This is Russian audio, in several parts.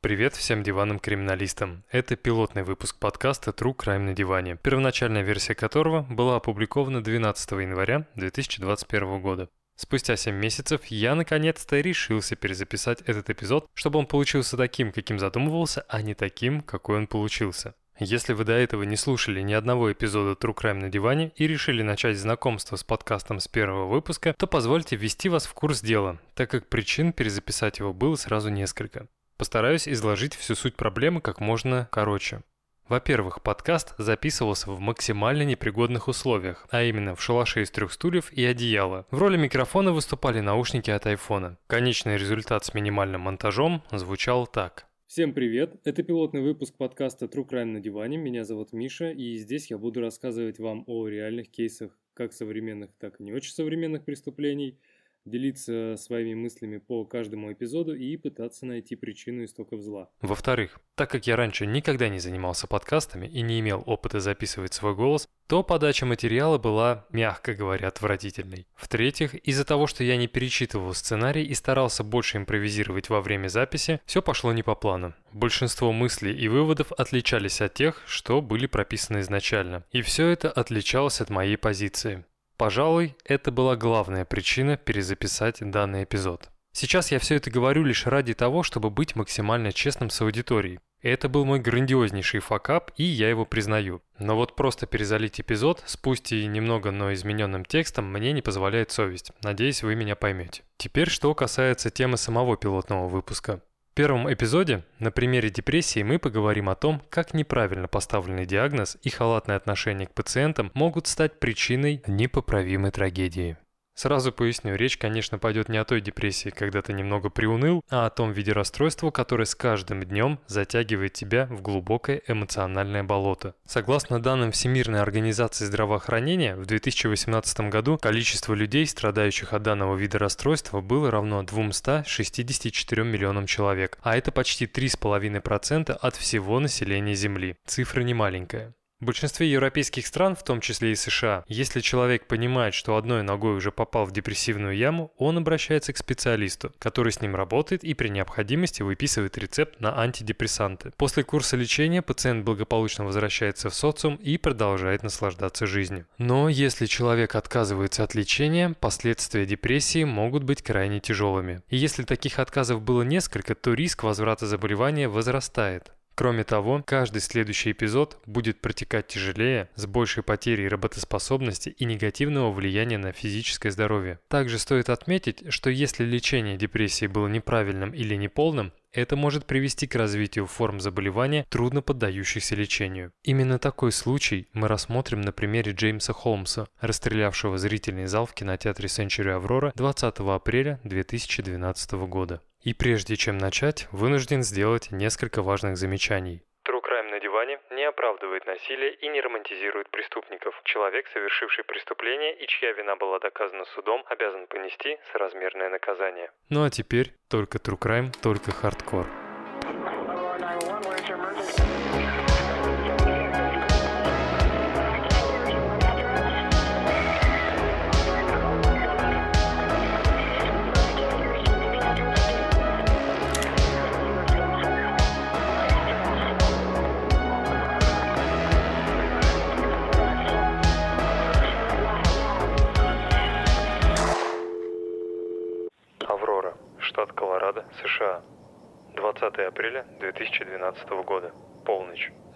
Привет всем диванным криминалистам. Это пилотный выпуск подкаста True Crime на диване, первоначальная версия которого была опубликована 12 января 2021 года. Спустя 7 месяцев я наконец-то решился перезаписать этот эпизод, чтобы он получился таким, каким задумывался, а не таким, какой он получился. Если вы до этого не слушали ни одного эпизода True Crime на диване и решили начать знакомство с подкастом с первого выпуска, то позвольте ввести вас в курс дела, так как причин перезаписать его было сразу несколько. Постараюсь изложить всю суть проблемы как можно короче. Во-первых, подкаст записывался в максимально непригодных условиях, а именно в шалаше из трех стульев и одеяла. В роли микрофона выступали наушники от айфона. Конечный результат с минимальным монтажом звучал так. Всем привет! Это пилотный выпуск подкаста True Crime на диване. Меня зовут Миша, и здесь я буду рассказывать вам о реальных кейсах как современных, так и не очень современных преступлений – делиться своими мыслями по каждому эпизоду и пытаться найти причину истоков зла. Во-вторых, так как я раньше никогда не занимался подкастами и не имел опыта записывать свой голос, то подача материала была, мягко говоря, отвратительной. В-третьих, из-за того, что я не перечитывал сценарий и старался больше импровизировать во время записи, все пошло не по плану. Большинство мыслей и выводов отличались от тех, что были прописаны изначально. И все это отличалось от моей позиции. Пожалуй, это была главная причина перезаписать данный эпизод. Сейчас я все это говорю лишь ради того, чтобы быть максимально честным с аудиторией. Это был мой грандиознейший факап, и я его признаю. Но вот просто перезалить эпизод с и немного, но измененным текстом мне не позволяет совесть. Надеюсь, вы меня поймете. Теперь, что касается темы самого пилотного выпуска первом эпизоде на примере депрессии мы поговорим о том, как неправильно поставленный диагноз и халатное отношение к пациентам могут стать причиной непоправимой трагедии. Сразу поясню, речь, конечно, пойдет не о той депрессии, когда ты немного приуныл, а о том виде расстройства, которое с каждым днем затягивает тебя в глубокое эмоциональное болото. Согласно данным Всемирной организации здравоохранения, в 2018 году количество людей, страдающих от данного вида расстройства, было равно 264 миллионам человек, а это почти 3,5% от всего населения Земли. Цифра не маленькая. В большинстве европейских стран, в том числе и США, если человек понимает, что одной ногой уже попал в депрессивную яму, он обращается к специалисту, который с ним работает и при необходимости выписывает рецепт на антидепрессанты. После курса лечения пациент благополучно возвращается в социум и продолжает наслаждаться жизнью. Но если человек отказывается от лечения, последствия депрессии могут быть крайне тяжелыми. И если таких отказов было несколько, то риск возврата заболевания возрастает. Кроме того, каждый следующий эпизод будет протекать тяжелее, с большей потерей работоспособности и негативного влияния на физическое здоровье. Также стоит отметить, что если лечение депрессии было неправильным или неполным, это может привести к развитию форм заболевания, трудно поддающихся лечению. Именно такой случай мы рассмотрим на примере Джеймса Холмса, расстрелявшего зрительный зал в кинотеатре Century Aurora 20 апреля 2012 года. И прежде чем начать, вынужден сделать несколько важных замечаний. True Crime на диване не оправдывает насилие и не романтизирует преступников. Человек, совершивший преступление и чья вина была доказана судом, обязан понести соразмерное наказание. Ну а теперь только True Crime, только хардкор.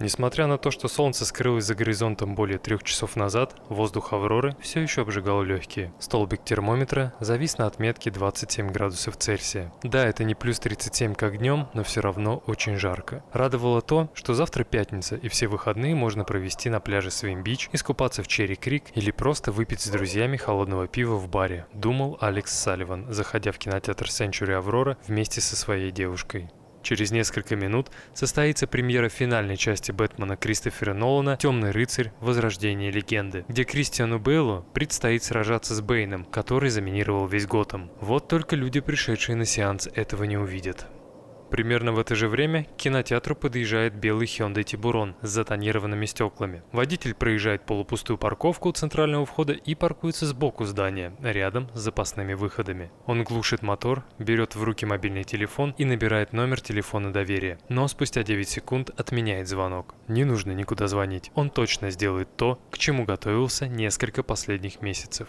Несмотря на то, что солнце скрылось за горизонтом более трех часов назад, воздух Авроры все еще обжигал легкие. Столбик термометра завис на отметке 27 градусов Цельсия. Да, это не плюс 37 как днем, но все равно очень жарко. Радовало то, что завтра пятница и все выходные можно провести на пляже Свим-Бич, искупаться в Черри Крик или просто выпить с друзьями холодного пива в баре, думал Алекс Салливан, заходя в кинотеатр Century Аврора вместе со своей девушкой. Через несколько минут состоится премьера финальной части Бэтмена Кристофера Нолана «Темный рыцарь. Возрождение легенды», где Кристиану Бейлу предстоит сражаться с Бэйном, который заминировал весь Готэм. Вот только люди, пришедшие на сеанс, этого не увидят. Примерно в это же время к кинотеатру подъезжает белый Hyundai Tiburon с затонированными стеклами. Водитель проезжает полупустую парковку у центрального входа и паркуется сбоку здания, рядом с запасными выходами. Он глушит мотор, берет в руки мобильный телефон и набирает номер телефона доверия. Но спустя 9 секунд отменяет звонок. Не нужно никуда звонить, он точно сделает то, к чему готовился несколько последних месяцев.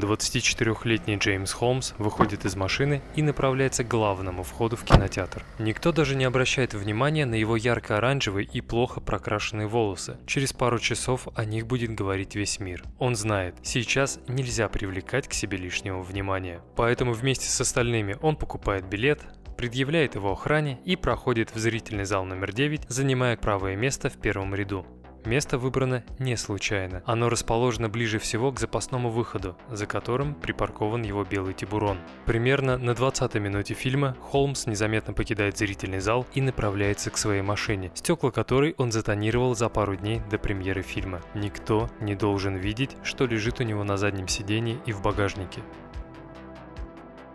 24-летний Джеймс Холмс выходит из машины и направляется к главному входу в кинотеатр. Никто даже не обращает внимания на его ярко-оранжевые и плохо прокрашенные волосы. Через пару часов о них будет говорить весь мир. Он знает, сейчас нельзя привлекать к себе лишнего внимания. Поэтому вместе с остальными он покупает билет, предъявляет его охране и проходит в зрительный зал номер 9, занимая правое место в первом ряду. Место выбрано не случайно. Оно расположено ближе всего к запасному выходу, за которым припаркован его белый тибурон. Примерно на 20-й минуте фильма Холмс незаметно покидает зрительный зал и направляется к своей машине, стекла которой он затонировал за пару дней до премьеры фильма. Никто не должен видеть, что лежит у него на заднем сидении и в багажнике.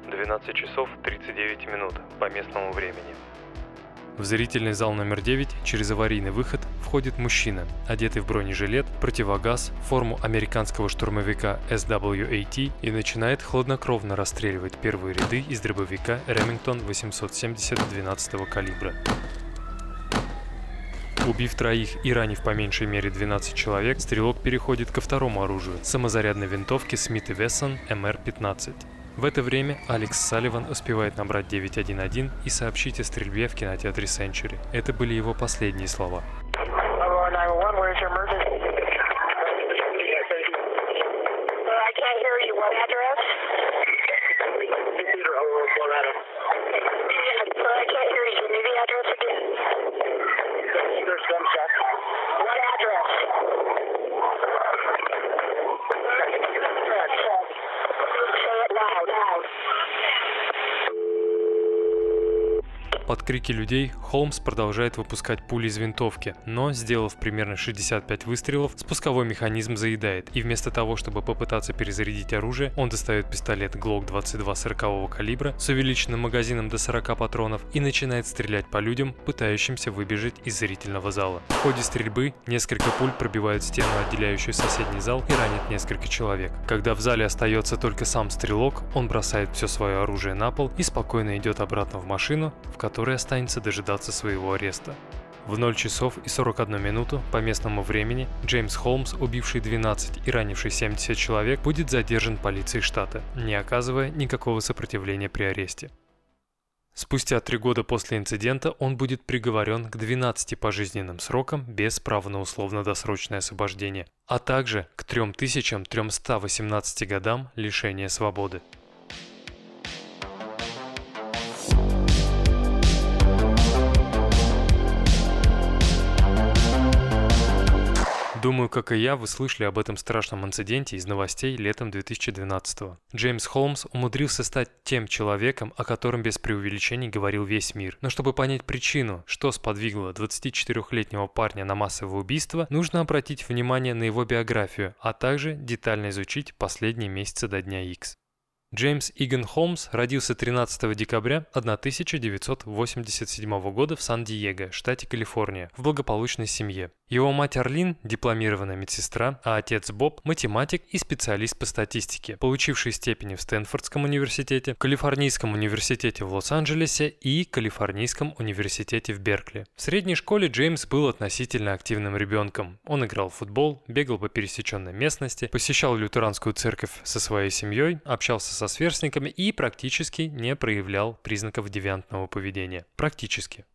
12 часов 39 минут по местному времени. В зрительный зал номер 9 через аварийный выход входит мужчина, одетый в бронежилет, противогаз, форму американского штурмовика SWAT и начинает хладнокровно расстреливать первые ряды из дробовика Remington 870 12 калибра. Убив троих и ранив по меньшей мере 12 человек, стрелок переходит ко второму оружию – самозарядной винтовке Smith Wesson MR-15. В это время Алекс Салливан успевает набрать 911 и сообщить о стрельбе в кинотеатре Century. Это были его последние слова. Под крики людей Холмс продолжает выпускать пули из винтовки, но, сделав примерно 65 выстрелов, спусковой механизм заедает, и вместо того, чтобы попытаться перезарядить оружие, он достает пистолет Glock 22 40 калибра с увеличенным магазином до 40 патронов и начинает стрелять по людям, пытающимся выбежать из зрительного зала. В ходе стрельбы несколько пуль пробивают стену, отделяющую соседний зал, и ранят несколько человек. Когда в зале остается только сам стрелок, он бросает все свое оружие на пол и спокойно идет обратно в машину, в которой который останется дожидаться своего ареста. В 0 часов и 41 минуту по местному времени Джеймс Холмс, убивший 12 и ранивший 70 человек, будет задержан полицией штата, не оказывая никакого сопротивления при аресте. Спустя три года после инцидента он будет приговорен к 12 пожизненным срокам без права на условно-досрочное освобождение, а также к 3318 годам лишения свободы. Думаю, как и я, вы слышали об этом страшном инциденте из новостей летом 2012 -го. Джеймс Холмс умудрился стать тем человеком, о котором без преувеличений говорил весь мир. Но чтобы понять причину, что сподвигло 24-летнего парня на массовое убийство, нужно обратить внимание на его биографию, а также детально изучить последние месяцы до дня X. Джеймс Иган Холмс родился 13 декабря 1987 года в Сан-Диего, штате Калифорния, в благополучной семье. Его мать Арлин – дипломированная медсестра, а отец Боб – математик и специалист по статистике, получивший степени в Стэнфордском университете, Калифорнийском университете в Лос-Анджелесе и Калифорнийском университете в Беркли. В средней школе Джеймс был относительно активным ребенком. Он играл в футбол, бегал по пересеченной местности, посещал лютеранскую церковь со своей семьей, общался со сверстниками и практически не проявлял признаков девиантного поведения. Практически.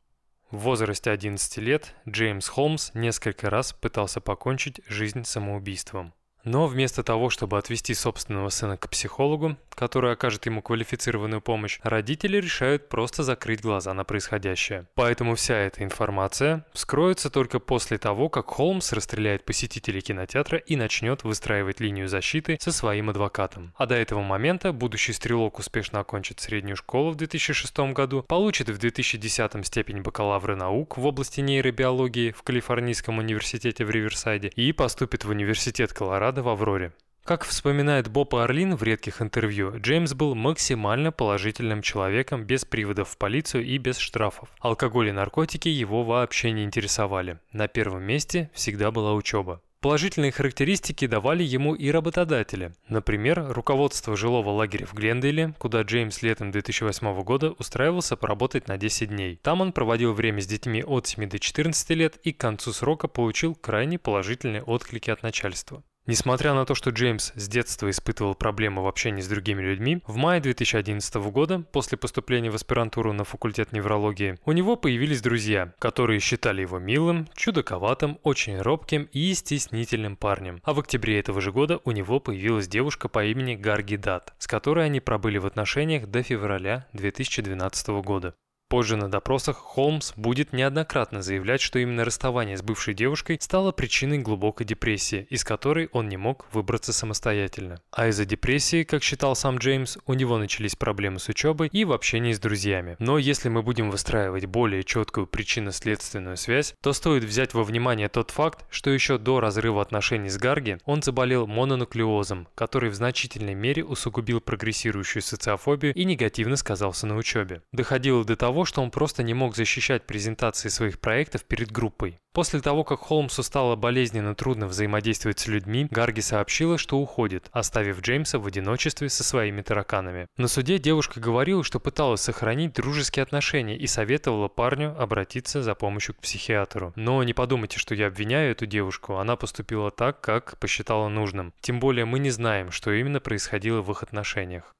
В возрасте 11 лет Джеймс Холмс несколько раз пытался покончить жизнь самоубийством. Но вместо того, чтобы отвести собственного сына к психологу, который окажет ему квалифицированную помощь, родители решают просто закрыть глаза на происходящее. Поэтому вся эта информация вскроется только после того, как Холмс расстреляет посетителей кинотеатра и начнет выстраивать линию защиты со своим адвокатом. А до этого момента будущий стрелок успешно окончит среднюю школу в 2006 году, получит в 2010 степень бакалавра наук в области нейробиологии в Калифорнийском университете в Риверсайде и поступит в университет Колорадо Колорадо в Авроре. Как вспоминает Боб Орлин в редких интервью, Джеймс был максимально положительным человеком без приводов в полицию и без штрафов. Алкоголь и наркотики его вообще не интересовали. На первом месте всегда была учеба. Положительные характеристики давали ему и работодатели. Например, руководство жилого лагеря в Глендейле, куда Джеймс летом 2008 года устраивался поработать на 10 дней. Там он проводил время с детьми от 7 до 14 лет и к концу срока получил крайне положительные отклики от начальства. Несмотря на то, что Джеймс с детства испытывал проблемы в общении с другими людьми, в мае 2011 года, после поступления в аспирантуру на факультет неврологии, у него появились друзья, которые считали его милым, чудаковатым, очень робким и стеснительным парнем. А в октябре этого же года у него появилась девушка по имени Гарги Дат, с которой они пробыли в отношениях до февраля 2012 года. Позже на допросах Холмс будет неоднократно заявлять, что именно расставание с бывшей девушкой стало причиной глубокой депрессии, из которой он не мог выбраться самостоятельно. А из-за депрессии, как считал сам Джеймс, у него начались проблемы с учебой и в общении с друзьями. Но если мы будем выстраивать более четкую причинно-следственную связь, то стоит взять во внимание тот факт, что еще до разрыва отношений с Гарги он заболел мононуклеозом, который в значительной мере усугубил прогрессирующую социофобию и негативно сказался на учебе. Доходило до того, того, что он просто не мог защищать презентации своих проектов перед группой. После того, как Холмсу стало болезненно трудно взаимодействовать с людьми, Гарги сообщила, что уходит, оставив Джеймса в одиночестве со своими тараканами. На суде девушка говорила, что пыталась сохранить дружеские отношения и советовала парню обратиться за помощью к психиатру. Но не подумайте, что я обвиняю эту девушку, она поступила так, как посчитала нужным. Тем более мы не знаем, что именно происходило в их отношениях.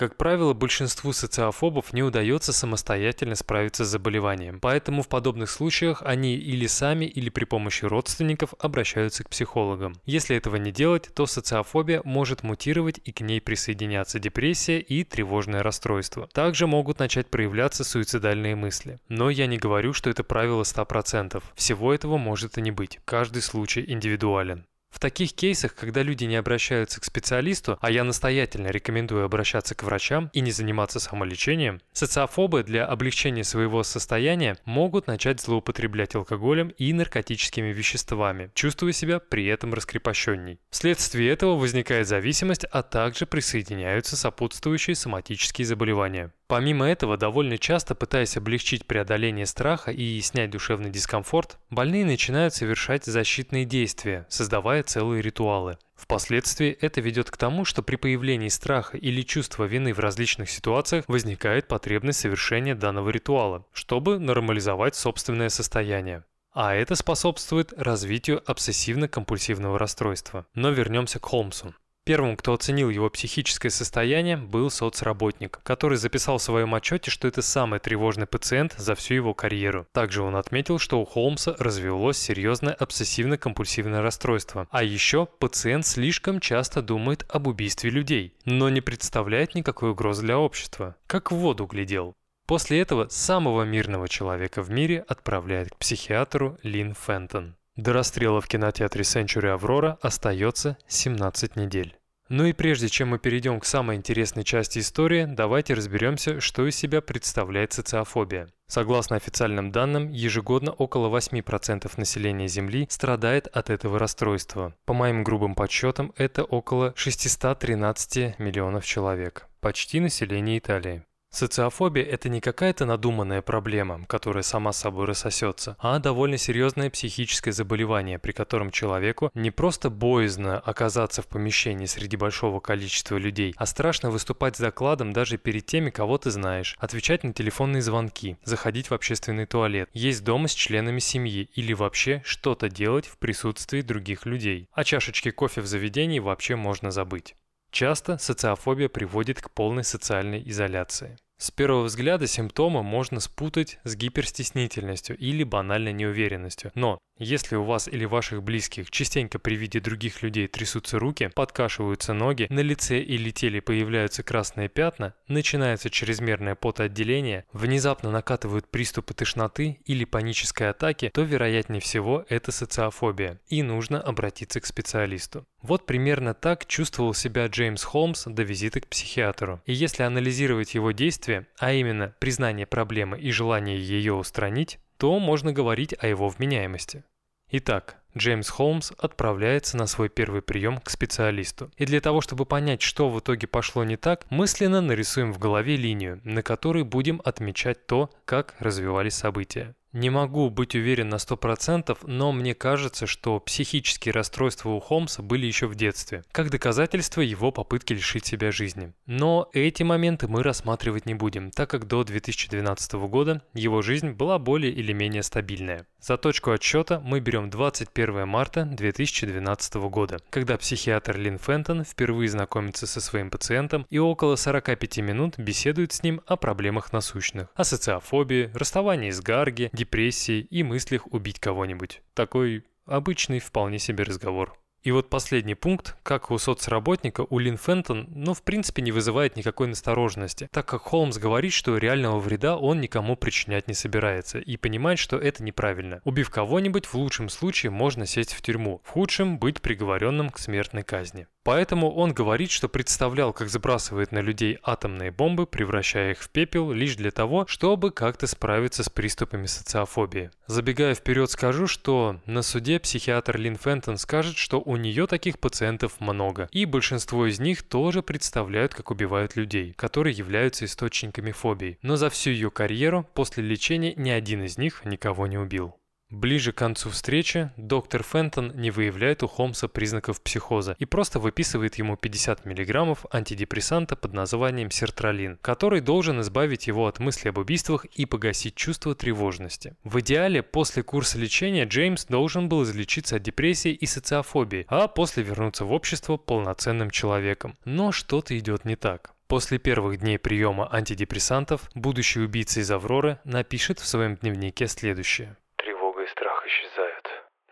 Как правило, большинству социофобов не удается самостоятельно справиться с заболеванием, поэтому в подобных случаях они или сами, или при помощи родственников обращаются к психологам. Если этого не делать, то социофобия может мутировать и к ней присоединяться депрессия и тревожное расстройство. Также могут начать проявляться суицидальные мысли. Но я не говорю, что это правило 100%. Всего этого может и не быть. Каждый случай индивидуален. В таких кейсах, когда люди не обращаются к специалисту, а я настоятельно рекомендую обращаться к врачам и не заниматься самолечением, социофобы для облегчения своего состояния могут начать злоупотреблять алкоголем и наркотическими веществами, чувствуя себя при этом раскрепощенней. Вследствие этого возникает зависимость, а также присоединяются сопутствующие соматические заболевания. Помимо этого, довольно часто, пытаясь облегчить преодоление страха и снять душевный дискомфорт, больные начинают совершать защитные действия, создавая целые ритуалы. Впоследствии это ведет к тому, что при появлении страха или чувства вины в различных ситуациях возникает потребность совершения данного ритуала, чтобы нормализовать собственное состояние. А это способствует развитию обсессивно-компульсивного расстройства. Но вернемся к Холмсу. Первым, кто оценил его психическое состояние, был соцработник, который записал в своем отчете, что это самый тревожный пациент за всю его карьеру. Также он отметил, что у Холмса развелось серьезное обсессивно-компульсивное расстройство. А еще пациент слишком часто думает об убийстве людей, но не представляет никакой угрозы для общества. Как в воду глядел. После этого самого мирного человека в мире отправляет к психиатру Лин Фентон. До расстрела в кинотеатре Century Аврора остается 17 недель. Ну и прежде чем мы перейдем к самой интересной части истории, давайте разберемся, что из себя представляет социофобия. Согласно официальным данным, ежегодно около 8% населения Земли страдает от этого расстройства. По моим грубым подсчетам, это около 613 миллионов человек. Почти население Италии. Социофобия – это не какая-то надуманная проблема, которая сама собой рассосется, а довольно серьезное психическое заболевание, при котором человеку не просто боязно оказаться в помещении среди большого количества людей, а страшно выступать с докладом даже перед теми, кого ты знаешь, отвечать на телефонные звонки, заходить в общественный туалет, есть дома с членами семьи или вообще что-то делать в присутствии других людей. О чашечке кофе в заведении вообще можно забыть. Часто социофобия приводит к полной социальной изоляции. С первого взгляда симптомы можно спутать с гиперстеснительностью или банальной неуверенностью. Но если у вас или ваших близких частенько при виде других людей трясутся руки, подкашиваются ноги, на лице или теле появляются красные пятна, начинается чрезмерное потоотделение, внезапно накатывают приступы тошноты или панической атаки, то вероятнее всего это социофобия и нужно обратиться к специалисту. Вот примерно так чувствовал себя Джеймс Холмс до визита к психиатру. И если анализировать его действия, а именно признание проблемы и желание ее устранить, то можно говорить о его вменяемости. Итак, Джеймс Холмс отправляется на свой первый прием к специалисту. И для того, чтобы понять, что в итоге пошло не так, мысленно нарисуем в голове линию, на которой будем отмечать то, как развивались события. Не могу быть уверен на 100%, но мне кажется, что психические расстройства у Холмса были еще в детстве, как доказательство его попытки лишить себя жизни. Но эти моменты мы рассматривать не будем, так как до 2012 года его жизнь была более или менее стабильная. За точку отсчета мы берем 21 марта 2012 года, когда психиатр Лин Фентон впервые знакомится со своим пациентом и около 45 минут беседует с ним о проблемах насущных, о социофобии, расставании с Гарги, депрессии и мыслях убить кого-нибудь. Такой обычный вполне себе разговор. И вот последний пункт, как у соцработника, у Лин Фентон, ну, в принципе, не вызывает никакой настороженности, так как Холмс говорит, что реального вреда он никому причинять не собирается и понимает, что это неправильно. Убив кого-нибудь, в лучшем случае можно сесть в тюрьму, в худшем – быть приговоренным к смертной казни. Поэтому он говорит, что представлял, как забрасывает на людей атомные бомбы, превращая их в пепел лишь для того, чтобы как-то справиться с приступами социофобии. Забегая вперед, скажу, что на суде психиатр Лин Фентон скажет, что у нее таких пациентов много, и большинство из них тоже представляют, как убивают людей, которые являются источниками фобий. Но за всю ее карьеру после лечения ни один из них никого не убил. Ближе к концу встречи доктор Фентон не выявляет у Холмса признаков психоза и просто выписывает ему 50 мг антидепрессанта под названием сертралин, который должен избавить его от мысли об убийствах и погасить чувство тревожности. В идеале, после курса лечения Джеймс должен был излечиться от депрессии и социофобии, а после вернуться в общество полноценным человеком. Но что-то идет не так. После первых дней приема антидепрессантов будущий убийца из Авроры напишет в своем дневнике следующее.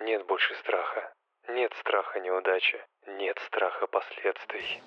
Нет больше страха. Нет страха неудачи. Нет страха последствий.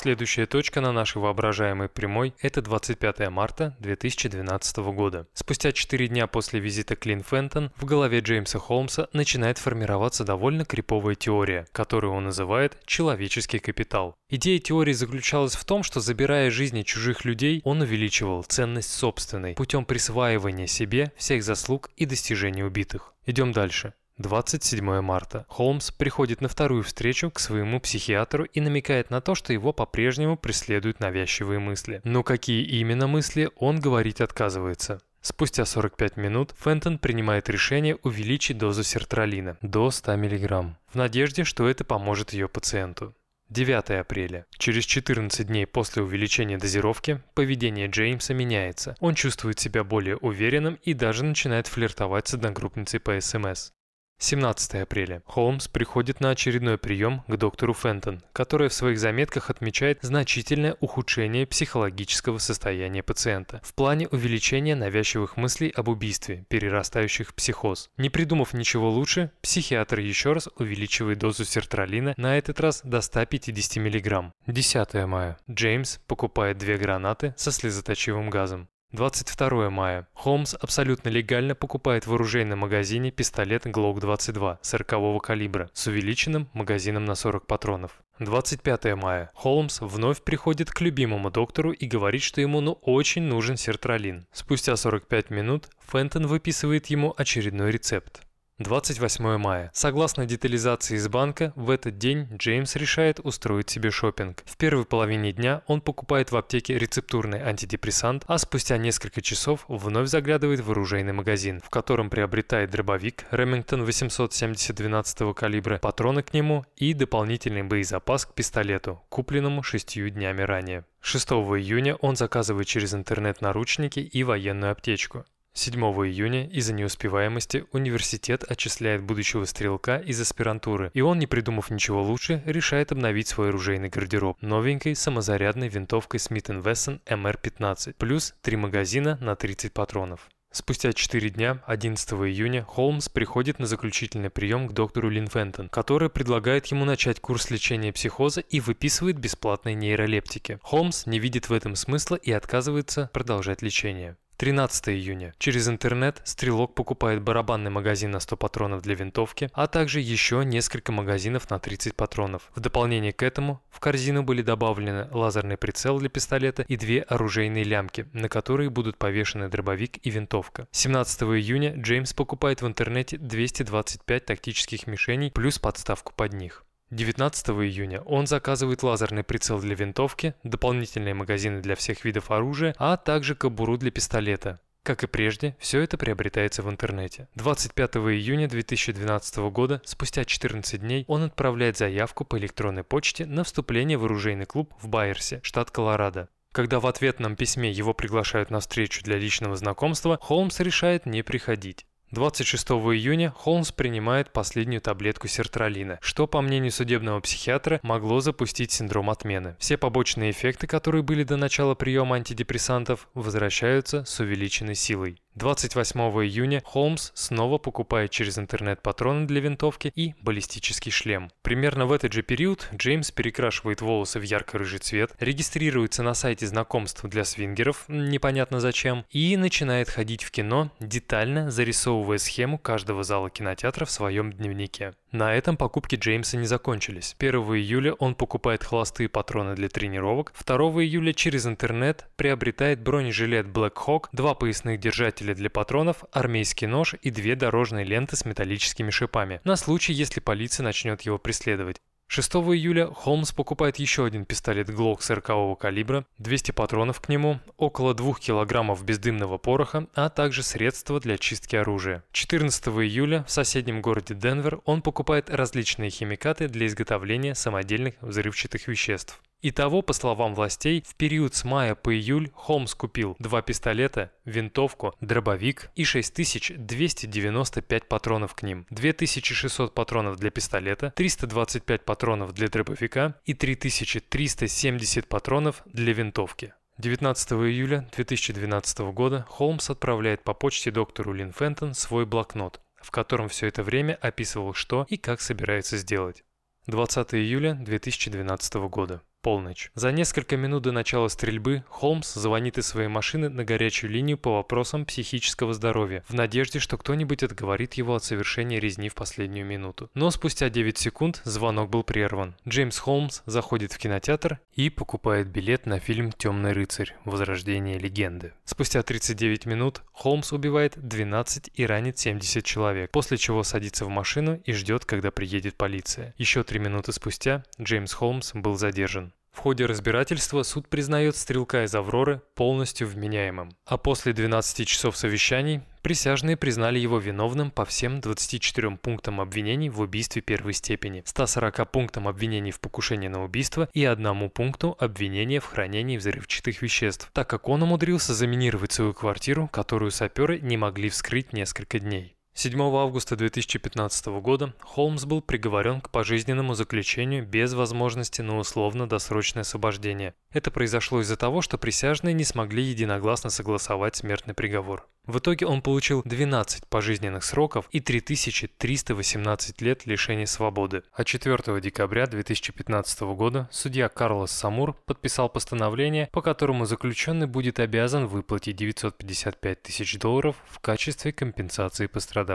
Следующая точка на нашей воображаемой прямой – это 25 марта 2012 года. Спустя 4 дня после визита Клин Фентон в голове Джеймса Холмса начинает формироваться довольно криповая теория, которую он называет «человеческий капитал». Идея теории заключалась в том, что забирая жизни чужих людей, он увеличивал ценность собственной путем присваивания себе всех заслуг и достижений убитых. Идем дальше. 27 марта. Холмс приходит на вторую встречу к своему психиатру и намекает на то, что его по-прежнему преследуют навязчивые мысли. Но какие именно мысли, он говорить отказывается. Спустя 45 минут Фентон принимает решение увеличить дозу сертралина до 100 мг, в надежде, что это поможет ее пациенту. 9 апреля. Через 14 дней после увеличения дозировки поведение Джеймса меняется. Он чувствует себя более уверенным и даже начинает флиртовать с одногруппницей по СМС. 17 апреля. Холмс приходит на очередной прием к доктору Фентон, которая в своих заметках отмечает значительное ухудшение психологического состояния пациента в плане увеличения навязчивых мыслей об убийстве, перерастающих в психоз. Не придумав ничего лучше, психиатр еще раз увеличивает дозу сертралина, на этот раз до 150 мг. 10 мая. Джеймс покупает две гранаты со слезоточивым газом. 22 мая. Холмс абсолютно легально покупает в оружейном магазине пистолет Glock 22 40 калибра с увеличенным магазином на 40 патронов. 25 мая. Холмс вновь приходит к любимому доктору и говорит, что ему ну очень нужен сертралин. Спустя 45 минут Фентон выписывает ему очередной рецепт. 28 мая. Согласно детализации из банка, в этот день Джеймс решает устроить себе шопинг. В первой половине дня он покупает в аптеке рецептурный антидепрессант, а спустя несколько часов вновь заглядывает в оружейный магазин, в котором приобретает дробовик Remington 870 12 калибра, патроны к нему и дополнительный боезапас к пистолету, купленному шестью днями ранее. 6 июня он заказывает через интернет наручники и военную аптечку. 7 июня из-за неуспеваемости университет отчисляет будущего стрелка из аспирантуры, и он, не придумав ничего лучше, решает обновить свой оружейный гардероб новенькой самозарядной винтовкой Smith Wesson MR-15, плюс 3 магазина на 30 патронов. Спустя 4 дня, 11 июня, Холмс приходит на заключительный прием к доктору Линфентон, который предлагает ему начать курс лечения психоза и выписывает бесплатные нейролептики. Холмс не видит в этом смысла и отказывается продолжать лечение. 13 июня. Через интернет стрелок покупает барабанный магазин на 100 патронов для винтовки, а также еще несколько магазинов на 30 патронов. В дополнение к этому в корзину были добавлены лазерный прицел для пистолета и две оружейные лямки, на которые будут повешены дробовик и винтовка. 17 июня Джеймс покупает в интернете 225 тактических мишеней плюс подставку под них. 19 июня он заказывает лазерный прицел для винтовки, дополнительные магазины для всех видов оружия, а также кобуру для пистолета. Как и прежде, все это приобретается в интернете. 25 июня 2012 года, спустя 14 дней, он отправляет заявку по электронной почте на вступление в оружейный клуб в Байерсе, штат Колорадо. Когда в ответном письме его приглашают на встречу для личного знакомства, Холмс решает не приходить. 26 июня Холмс принимает последнюю таблетку сертралина, что, по мнению судебного психиатра, могло запустить синдром отмены. Все побочные эффекты, которые были до начала приема антидепрессантов, возвращаются с увеличенной силой. 28 июня Холмс снова покупает через интернет патроны для винтовки и баллистический шлем. Примерно в этот же период Джеймс перекрашивает волосы в ярко-рыжий цвет, регистрируется на сайте знакомств для свингеров, непонятно зачем, и начинает ходить в кино, детально зарисовывая схему каждого зала кинотеатра в своем дневнике. На этом покупки Джеймса не закончились. 1 июля он покупает холостые патроны для тренировок, 2 июля через интернет приобретает бронежилет Black Hawk, два поясных держателя для патронов, армейский нож и две дорожные ленты с металлическими шипами, на случай, если полиция начнет его преследовать. 6 июля Холмс покупает еще один пистолет Glock 40 калибра, 200 патронов к нему, около 2 килограммов бездымного пороха, а также средства для чистки оружия. 14 июля в соседнем городе Денвер он покупает различные химикаты для изготовления самодельных взрывчатых веществ. Итого, по словам властей, в период с мая по июль Холмс купил два пистолета, винтовку, дробовик и 6295 патронов к ним, 2600 патронов для пистолета, 325 патронов для дробовика и 3370 патронов для винтовки. 19 июля 2012 года Холмс отправляет по почте доктору Лин Фентон свой блокнот, в котором все это время описывал, что и как собирается сделать. 20 июля 2012 года. Полночь. За несколько минут до начала стрельбы Холмс звонит из своей машины на горячую линию по вопросам психического здоровья, в надежде, что кто-нибудь отговорит его от совершения резни в последнюю минуту. Но спустя 9 секунд звонок был прерван. Джеймс Холмс заходит в кинотеатр и покупает билет на фильм «Темный рыцарь. Возрождение легенды». Спустя 39 минут Холмс убивает 12 и ранит 70 человек, после чего садится в машину и ждет, когда приедет полиция. Еще 3 минуты спустя Джеймс Холмс был задержан. В ходе разбирательства суд признает стрелка из «Авроры» полностью вменяемым. А после 12 часов совещаний присяжные признали его виновным по всем 24 пунктам обвинений в убийстве первой степени, 140 пунктам обвинений в покушении на убийство и одному пункту обвинения в хранении взрывчатых веществ, так как он умудрился заминировать свою квартиру, которую саперы не могли вскрыть несколько дней. 7 августа 2015 года Холмс был приговорен к пожизненному заключению без возможности на условно-досрочное освобождение. Это произошло из-за того, что присяжные не смогли единогласно согласовать смертный приговор. В итоге он получил 12 пожизненных сроков и 3318 лет лишения свободы. А 4 декабря 2015 года судья Карлос Самур подписал постановление, по которому заключенный будет обязан выплатить 955 тысяч долларов в качестве компенсации пострадавшим.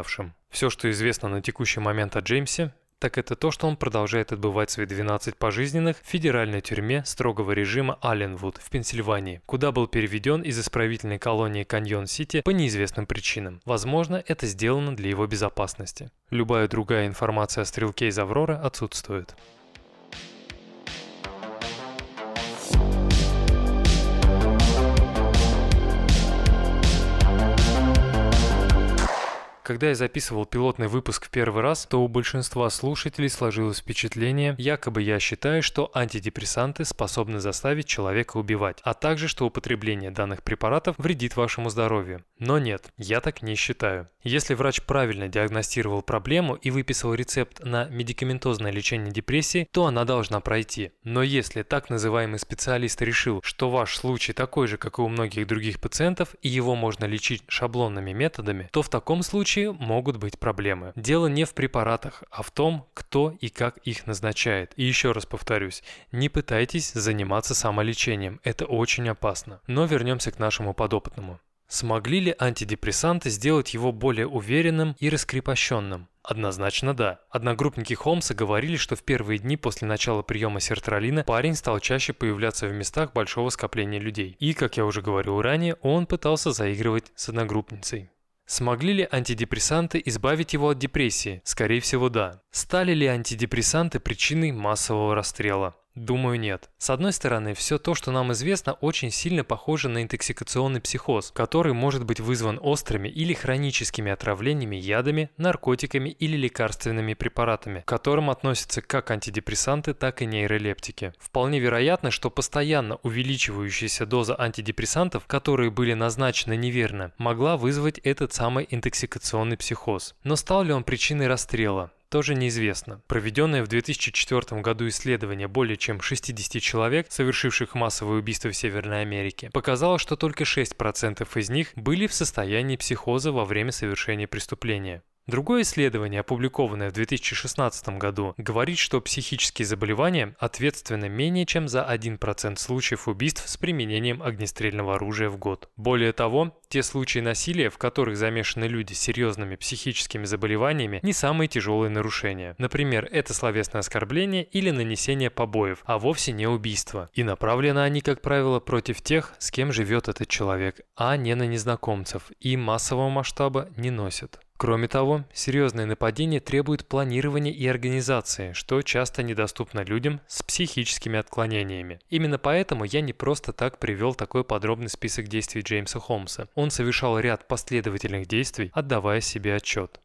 Все, что известно на текущий момент о Джеймсе, так это то, что он продолжает отбывать свои 12 пожизненных в федеральной тюрьме строгого режима Алленвуд в Пенсильвании, куда был переведен из исправительной колонии Каньон-Сити по неизвестным причинам. Возможно, это сделано для его безопасности. Любая другая информация о стрелке из Авроры отсутствует. Когда я записывал пилотный выпуск в первый раз, то у большинства слушателей сложилось впечатление, якобы я считаю, что антидепрессанты способны заставить человека убивать, а также что употребление данных препаратов вредит вашему здоровью. Но нет, я так не считаю. Если врач правильно диагностировал проблему и выписал рецепт на медикаментозное лечение депрессии, то она должна пройти. Но если так называемый специалист решил, что ваш случай такой же, как и у многих других пациентов, и его можно лечить шаблонными методами, то в таком случае случае могут быть проблемы. Дело не в препаратах, а в том, кто и как их назначает. И еще раз повторюсь, не пытайтесь заниматься самолечением, это очень опасно. Но вернемся к нашему подопытному. Смогли ли антидепрессанты сделать его более уверенным и раскрепощенным? Однозначно да. Одногруппники Холмса говорили, что в первые дни после начала приема сертралина парень стал чаще появляться в местах большого скопления людей. И, как я уже говорил ранее, он пытался заигрывать с одногруппницей. Смогли ли антидепрессанты избавить его от депрессии? Скорее всего, да. Стали ли антидепрессанты причиной массового расстрела? Думаю, нет. С одной стороны, все то, что нам известно, очень сильно похоже на интоксикационный психоз, который может быть вызван острыми или хроническими отравлениями ядами, наркотиками или лекарственными препаратами, к которым относятся как антидепрессанты, так и нейролептики. Вполне вероятно, что постоянно увеличивающаяся доза антидепрессантов, которые были назначены неверно, могла вызвать этот самый интоксикационный психоз. Но стал ли он причиной расстрела? Тоже неизвестно. Проведенное в 2004 году исследование более чем 60 человек, совершивших массовые убийства в Северной Америке, показало, что только 6% из них были в состоянии психоза во время совершения преступления. Другое исследование, опубликованное в 2016 году, говорит, что психические заболевания ответственны менее чем за 1% случаев убийств с применением огнестрельного оружия в год. Более того, те случаи насилия, в которых замешаны люди с серьезными психическими заболеваниями, не самые тяжелые нарушения. Например, это словесное оскорбление или нанесение побоев, а вовсе не убийство. И направлены они, как правило, против тех, с кем живет этот человек, а не на незнакомцев, и массового масштаба не носят. Кроме того, серьезные нападения требуют планирования и организации, что часто недоступно людям с психическими отклонениями. Именно поэтому я не просто так привел такой подробный список действий Джеймса Холмса. Он совершал ряд последовательных действий, отдавая себе отчет.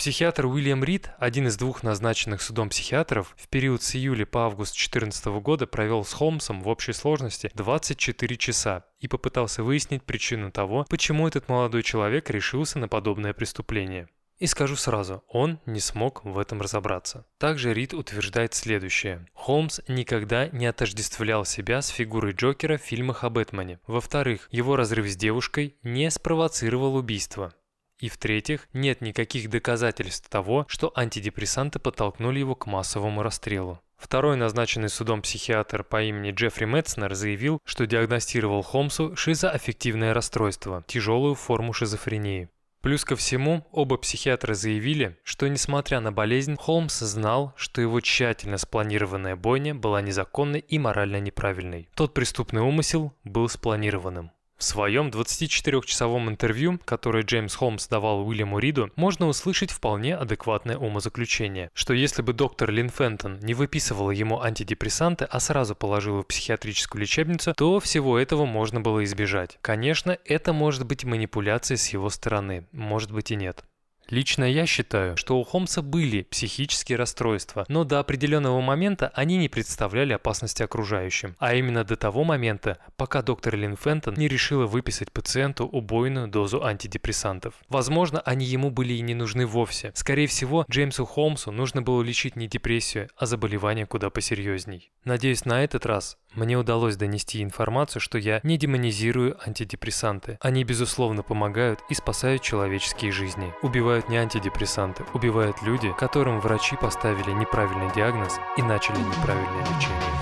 Психиатр Уильям Рид, один из двух назначенных судом психиатров, в период с июля по август 2014 года провел с Холмсом в общей сложности 24 часа и попытался выяснить причину того, почему этот молодой человек решился на подобное преступление. И скажу сразу, он не смог в этом разобраться. Также Рид утверждает следующее. Холмс никогда не отождествлял себя с фигурой Джокера в фильмах о Бэтмене. Во-вторых, его разрыв с девушкой не спровоцировал убийство. И в-третьих, нет никаких доказательств того, что антидепрессанты подтолкнули его к массовому расстрелу. Второй назначенный судом психиатр по имени Джеффри Метцнер заявил, что диагностировал Холмсу шизоаффективное расстройство, тяжелую форму шизофрении. Плюс ко всему, оба психиатра заявили, что несмотря на болезнь, Холмс знал, что его тщательно спланированная бойня была незаконной и морально неправильной. Тот преступный умысел был спланированным. В своем 24-часовом интервью, которое Джеймс Холмс давал Уильяму Риду, можно услышать вполне адекватное умозаключение, что если бы доктор Лин Фентон не выписывала ему антидепрессанты, а сразу положила в психиатрическую лечебницу, то всего этого можно было избежать. Конечно, это может быть манипуляцией с его стороны, может быть и нет. Лично я считаю, что у Холмса были психические расстройства, но до определенного момента они не представляли опасности окружающим. А именно до того момента, пока доктор Лин Фентон не решила выписать пациенту убойную дозу антидепрессантов. Возможно, они ему были и не нужны вовсе. Скорее всего, Джеймсу Холмсу нужно было лечить не депрессию, а заболевание куда посерьезней. Надеюсь, на этот раз мне удалось донести информацию, что я не демонизирую антидепрессанты. Они, безусловно, помогают и спасают человеческие жизни. Убивают не антидепрессанты, убивают люди, которым врачи поставили неправильный диагноз и начали неправильное лечение.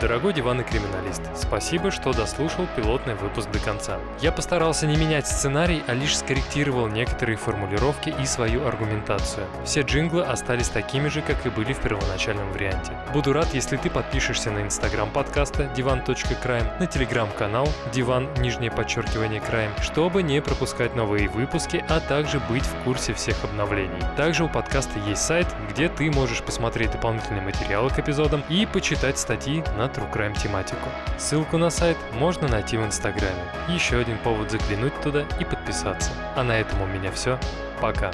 Дорогой диванный криминалист, спасибо, что дослушал пилотный выпуск до конца. Я постарался не менять сценарий, а лишь скорректировал некоторые формулировки и свою аргументацию. Все джинглы остались такими же, как и были в первоначальном варианте. Буду рад, если ты подпишешься на инстаграм подкаста divan.crime, на телеграм-канал диван, нижнее подчеркивание crime, чтобы не пропускать новые выпуски, а также быть в курсе всех обновлений. Также у подкаста есть сайт, где ты можешь посмотреть дополнительные материалы к эпизодам и почитать статьи на True Crime тематику. Ссылку на сайт можно найти в Инстаграме. Еще один повод заглянуть туда и подписаться. А на этом у меня все. Пока.